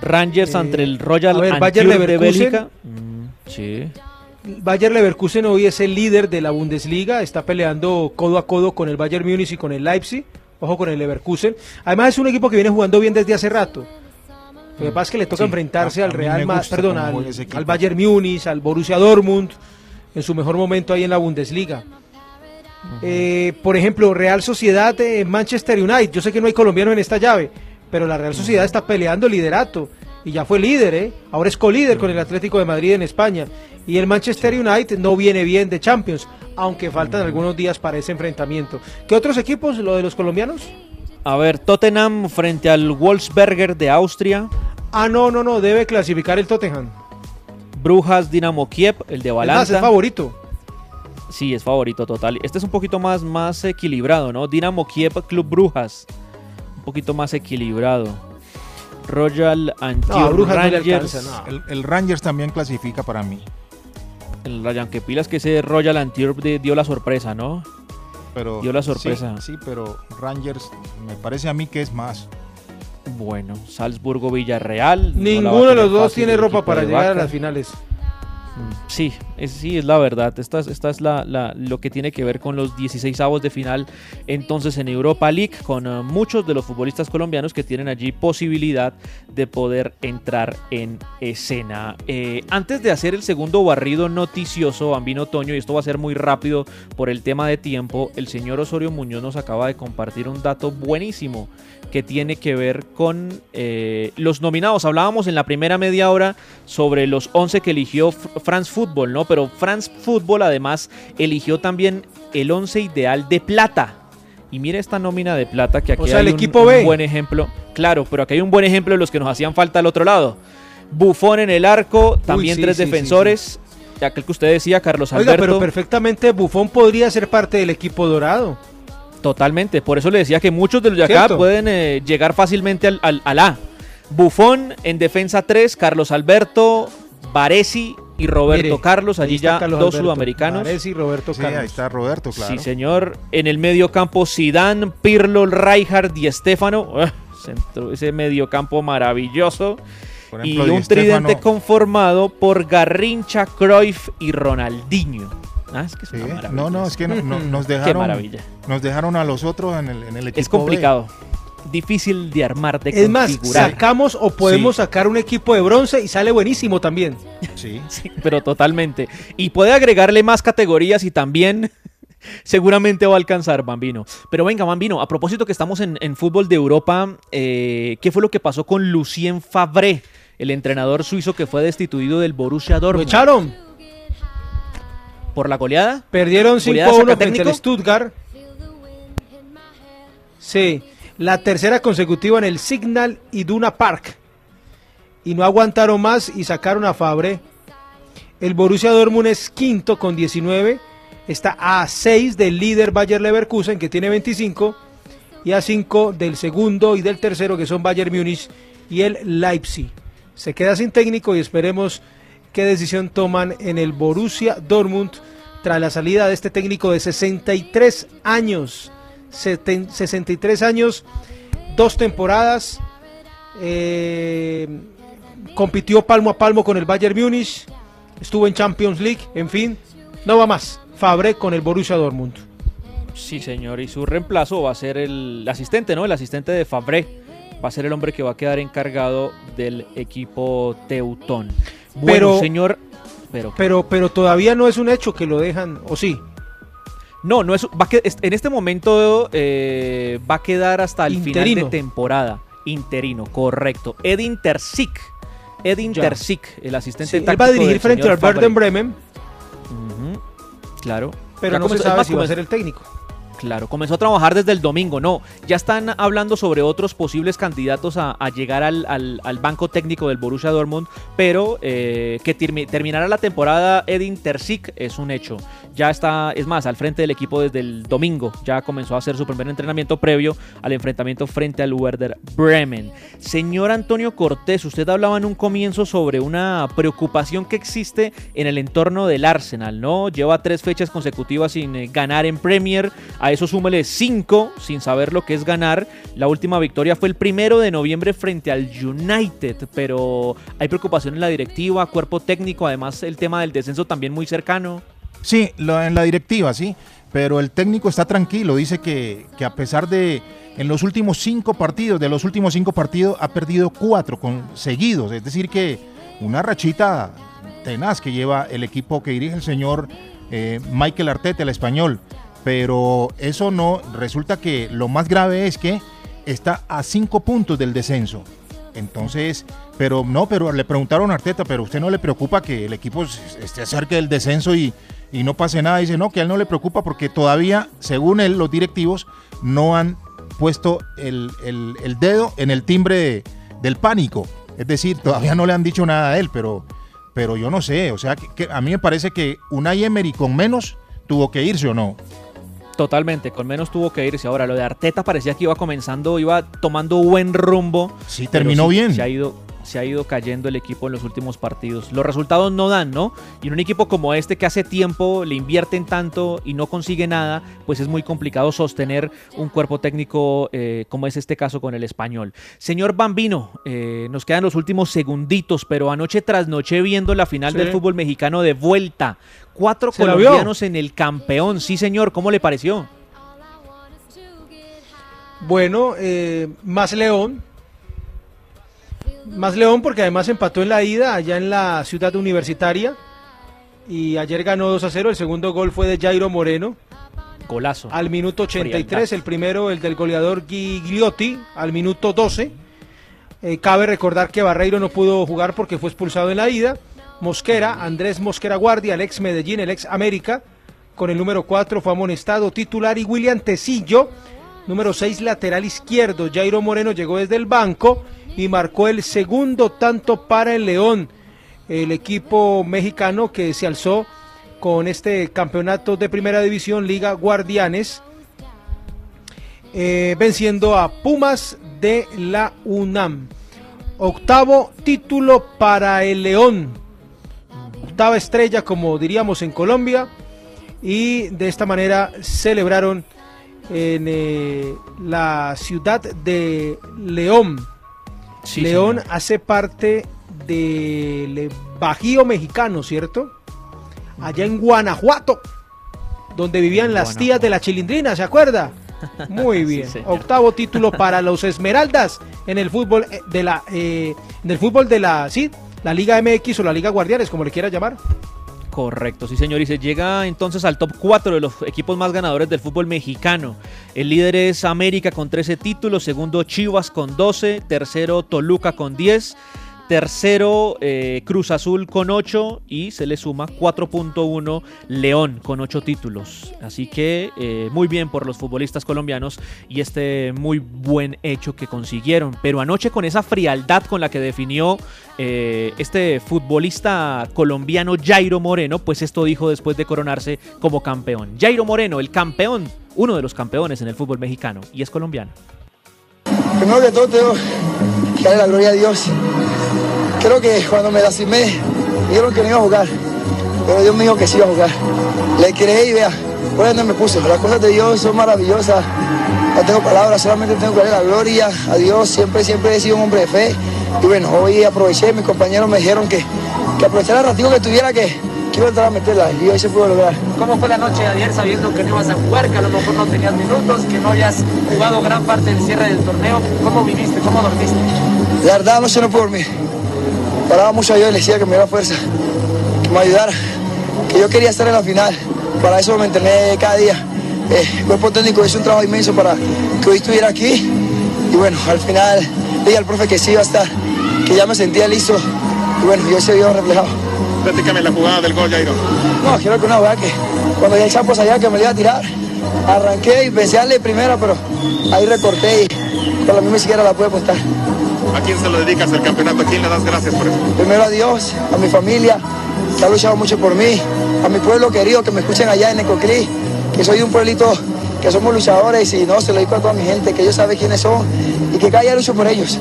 Rangers Eh, ante el Royal a ver, Antwerp Bayer de. Mm, sí. Bayer Leverkusen hoy es el líder de la Bundesliga, está peleando codo a codo con el Bayern Múnich y con el Leipzig. Ojo con el Leverkusen. Además es un equipo que viene jugando bien desde hace rato. Lo que pasa es que le toca Sí, enfrentarse a- al Real perdón, al Bayern Múnich, al Borussia Dortmund, en su mejor momento ahí en la Bundesliga. Eh, por ejemplo, Real Sociedad de Manchester United. Yo sé que no hay colombiano en esta llave, pero la Real Sociedad está peleando el liderato y ya fue líder, ¿eh? Ahora es colíder con el Atlético de Madrid en España. Y el Manchester United no viene bien de Champions, aunque faltan algunos días para ese enfrentamiento. ¿Qué otros equipos, lo de los colombianos? A ver, Tottenham frente al Wolfsberger de Austria. Ah, no, no, no, debe clasificar el Tottenham. Brujas Dinamo Kiev, el de Es más, Balanta. es favorito. Sí, es favorito total. Este es un poquito más, más equilibrado, ¿no? Dinamo Kiev Club Brujas. Un poquito más equilibrado. Royal Antwerp Brujas no le Rangers. El, el Rangers también clasifica para mí. El Ryan que pilas que ese Royal Antwerp de- dio la sorpresa, ¿no? Pero, Dio la sorpresa. Sí, sí, pero Rangers me parece a mí que es más. Bueno, Salzburgo Villarreal. no la va a Ninguno de los dos tiene ropa para llegar a las finales. Sí, es, sí, es la verdad. Esta, es- esta es la, lo que tiene que ver con los 16 avos de final. Entonces en Europa League, con eh, muchos de los futbolistas colombianos que tienen allí posibilidad de poder entrar en escena. Eh, antes de hacer el segundo barrido noticioso, Bambino Toño, y esto va a ser muy rápido por el tema de tiempo, el señor Osorio Muñoz nos acaba de compartir un dato buenísimo que tiene que ver con eh, los nominados. Hablábamos en la primera media hora sobre los 11 que eligió France Football, ¿no? Pero France Football además eligió también el 11 ideal de plata. Y mire esta nómina de plata que aquí O sea, hay el un- equipo un B. buen ejemplo. Claro, pero aquí hay un buen ejemplo de los que nos hacían falta al otro lado. Bufón en el arco, también sí, tres sí, sí, defensores. Aquel que usted decía, Carlos Oiga, Alberto. pero perfectamente Bufón podría ser parte del equipo dorado. Totalmente, por eso le decía que muchos de los de acá ¿Cierto? pueden eh, llegar fácilmente al, al- al A. Bufón en defensa 3, Carlos Alberto, Baresi y Roberto Mire, Carlos, allí ya Carlos dos Alberto, sudamericanos. Varese y Roberto Sí, Carlos. ahí está Roberto, claro. Sí, señor. En el medio campo, Zidane, Pirlo, Rijkaard y Estefano. ese medio campo maravilloso. Por y ejemplo, un tridente conformado por Garrincha, Cruyff y Ronaldinho. Ah, es que es una Sí, maravilla. No, no, es que no- no- nos Qué dejaron. maravilla. Nos dejaron a los otros en el, en el equipo. Es complicado. Difícil de armar, de Es más, configurar. sacamos o podemos Sí. sacar un equipo de bronce y sale buenísimo también. Sí. Sí, pero totalmente. Y puede agregarle más categorías y también seguramente va a alcanzar Bambino. Pero venga, Bambino, a propósito que estamos en, en fútbol de Europa, eh, ¿qué fue lo que pasó con Lucien Fabré, el entrenador suizo que fue destituido del Borussia Lo Dortmund? echaron. ¿Por la goleada? Perdieron 5 ¿Goleada a 1 saca frente al técnico? Stuttgart. Sí, la tercera consecutiva en el Signal Iduna Park. Y no aguantaron más y sacaron a Fabre. El Borussia Dortmund es quinto con 19. Está a 6 del líder Bayer Leverkusen que tiene 25. Y a 5 del segundo y del tercero que son Bayern Múnich y el Leipzig. Se queda sin técnico y esperemos qué decisión toman en el Borussia Dortmund tras la salida de este técnico de 63 años. Seten- 63 años, dos temporadas. eh, compitió palmo a palmo con el Bayern Múnich, estuvo en Champions League, en fin, no va más. Fabre con el Borussia Dortmund. Sí, señor, y su reemplazo va a ser el asistente, ¿no? El asistente de Fabré. Va a ser el hombre que va a quedar encargado del equipo Teutón. Bueno, Pero- señor. Pero, Pero, pero todavía no es un hecho que lo dejan, o sí. No, no es, va a en este momento eh, va a quedar hasta el final de temporada. Interino, correcto. Edin Terzic. Edin Ya. Terzic, el asistente Sí, él va a dirigir frente al Werder. Bremen, Claro. pero Ya no se sabe si va a ser el técnico. Claro, comenzó a trabajar desde el domingo. No, ya están hablando sobre otros posibles candidatos a, llegar al banco técnico del Borussia Dortmund, pero eh, que termi- terminará la temporada Edin Terzic es un hecho. Ya está, es más, al frente del equipo desde el domingo. Ya comenzó a hacer su primer entrenamiento previo al enfrentamiento frente al Werder Bremen. Señor Antonio Cortés, usted hablaba en un comienzo sobre una preocupación que existe en el entorno del Arsenal, ¿no? Lleva tres fechas consecutivas sin eh, ganar en Premier. A eso súmele cinco sin saber lo que es ganar. La última victoria fue el primero de noviembre frente al United, pero hay preocupación en la directiva, cuerpo técnico, además el tema del descenso también muy cercano. Sí, en la directiva, sí. Pero el técnico está tranquilo. Dice que, que a pesar de en los últimos cinco partidos, de los últimos cinco partidos, ha perdido cuatro conseguidos. Es decir, que una rachita tenaz que lleva el equipo que dirige el señor eh, Michael Arteta, el español. Pero eso no, resulta que lo más grave es que está a cinco puntos del descenso. Entonces, pero no, pero le preguntaron a Arteta, pero usted no le preocupa que el equipo esté cerca del descenso y, y no pase nada. Dice, no, que a él no le preocupa porque todavía, según él, los directivos no han puesto el, el- el dedo en el timbre de- del pánico. Es decir, todavía no le han dicho nada a él, pero, pero yo no sé. O sea, que a mí me parece que Unai Emery con menos tuvo que irse o no. Totalmente, con menos tuvo que irse. Ahora, lo de Arteta parecía que iba comenzando, iba tomando buen rumbo. Sí, terminó bien. Se ha ido, se ha ido cayendo el equipo en los últimos partidos. Los resultados no dan, ¿no? Y en un equipo como este que hace tiempo le invierten tanto y no consigue nada, pues es muy complicado sostener un cuerpo técnico eh, como es este caso con el español. Señor Bambino, eh, nos quedan los últimos segunditos, pero anoche tras noche viendo la final Sí. del fútbol mexicano de vuelta. Cuatro colombianos en el campeón. Sí, señor, ¿cómo le pareció? Bueno, eh, más León. Más León porque además empató en la ida allá en la ciudad universitaria. Y ayer ganó 2 a 0. El segundo gol fue de Jairo Moreno. Golazo. Al minuto 83. Frialdad. El primero, el del goleador Gigliotti. Al minuto 12. Eh, cabe recordar que Barreiro no pudo jugar porque fue expulsado en la ida. Mosquera, Andrés Mosquera Guardia, el ex Medellín, el ex América, con el número 4 fue amonestado titular y William Tecillo, número 6 lateral izquierdo. Jairo Moreno llegó desde el banco y marcó el segundo tanto para el León, el equipo mexicano que se alzó con este campeonato de primera división Liga Guardianes, eh, venciendo a Pumas de la UNAM. Octavo título para el León. Octava estrella, como diríamos en Colombia. Y de esta manera celebraron en eh, la ciudad de León. Sí, León señor. hace parte del Bajío mexicano, ¿cierto? Allá en Guanajuato, donde vivían las tías de la chilindrina, ¿se acuerda? Muy bien. Octavo título para los Esmeraldas en el fútbol eh, de la eh, en el fútbol de la sí, la Liga MX o la Liga Guardianes, como le quiera llamar. Correcto, sí señor, y se llega entonces al top 4 de los equipos más ganadores del fútbol mexicano. El líder es América con 13 títulos, segundo Chivas con 12, tercero Toluca con 10, tercero eh, Cruz Azul con 8 y se le suma 4.1 León con 8 títulos. Así que eh, muy bien por los futbolistas colombianos y este muy buen hecho que consiguieron. Pero anoche con esa frialdad con la que definió eh, este futbolista colombiano Jairo Moreno, pues esto dijo después de coronarse como campeón. Jairo Moreno, el campeón, uno de los campeones en el fútbol mexicano y es colombiano. Primero que todo tengo que la gloria a Dios. Creo que cuando me lastimé, dijeron que no iba a jugar, pero Dios me dijo que sí iba a jugar. Le creí y vea, por donde me puso. Las cosas de Dios son maravillosas. No tengo palabras, solamente tengo que darle la gloria a Dios. Siempre, siempre he sido un hombre de fe Y bueno, hoy aproveché, mis compañeros me dijeron que, que aprovechara el ratito que tuviera que, que iba a entrar a meterla y hoy se pudo lograr. ¿Cómo fue la noche de ayer sabiendo que no ibas a jugar, que a lo mejor no tenías minutos, que no habías jugado gran parte del cierre del torneo? ¿Cómo viviste? ¿Cómo dormiste? La verdad no se no puedo dormir. Paraba mucho a Dios y le decía que me diera fuerza, que me ayudara, que yo quería estar en la final. Para eso me entrené cada día. Eh, el cuerpo técnico hizo un trabajo inmenso para que hoy estuviera aquí. Y bueno, al final dije al profe que sí iba a estar, que ya me sentía listo. Y bueno, yo se vio reflejado. Platícame la jugada del gol, Jairo. No, quiero que una verdad que cuando ya el Chapo allá que me lo iba a tirar, arranqué y pensé darle primera, pero ahí recorté y con la misma siquiera la pude apostar. ¿A quién se lo dedicas el campeonato? ¿A quién le das gracias por eso? Primero a Dios, a mi familia, que ha luchado mucho por mí, a mi pueblo querido, que me escuchen allá en Ecoclí, que soy un pueblito que somos luchadores y no, se lo digo a toda mi gente, que ellos saben quiénes son y que cada día lucho por ellos.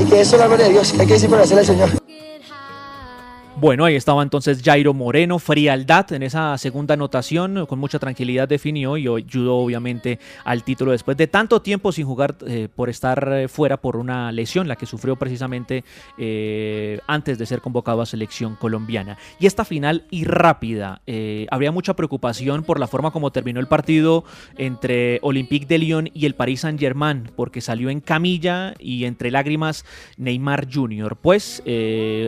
Y que eso es la gloria de Dios, que hay que decir por hacer al Señor. Bueno, ahí estaba entonces Jairo Moreno, frialdad en esa segunda anotación, con mucha tranquilidad definió y ayudó obviamente al título después de tanto tiempo sin jugar eh, por estar eh, fuera por una lesión, la que sufrió precisamente eh, antes de ser convocado a selección colombiana. Y esta final y rápida, eh, habría mucha preocupación por la forma como terminó el partido entre Olympique de Lyon y el Paris Saint Germain, porque salió en camilla y entre lágrimas Neymar Jr. Pues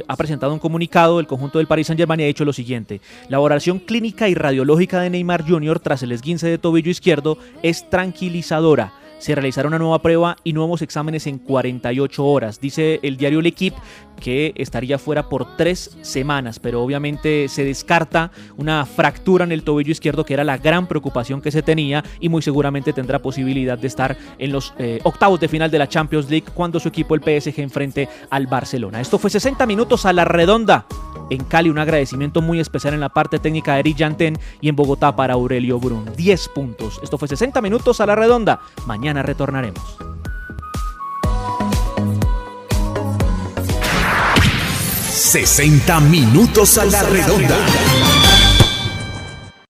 ha presentado un comunicado conjunto del Paris Saint-Germain ha dicho lo siguiente: La valoración clínica y radiológica de Neymar Jr. tras el esguince de tobillo izquierdo es tranquilizadora. Se realizará una nueva prueba y nuevos exámenes en 48 horas. Dice el diario L'Equipe que estaría fuera por tres semanas, pero obviamente se descarta una fractura en el tobillo izquierdo, que era la gran preocupación que se tenía, y muy seguramente tendrá posibilidad de estar en los eh, octavos de final de la Champions League cuando su equipo, el PSG, enfrente al Barcelona. Esto fue 60 minutos a la redonda. En Cali, un agradecimiento muy especial en la parte técnica de Eric Janten y en Bogotá para Aurelio Brun. 10 puntos. Esto fue 60 minutos a la redonda. Mañana retornaremos. ¡60 minutos a la redonda!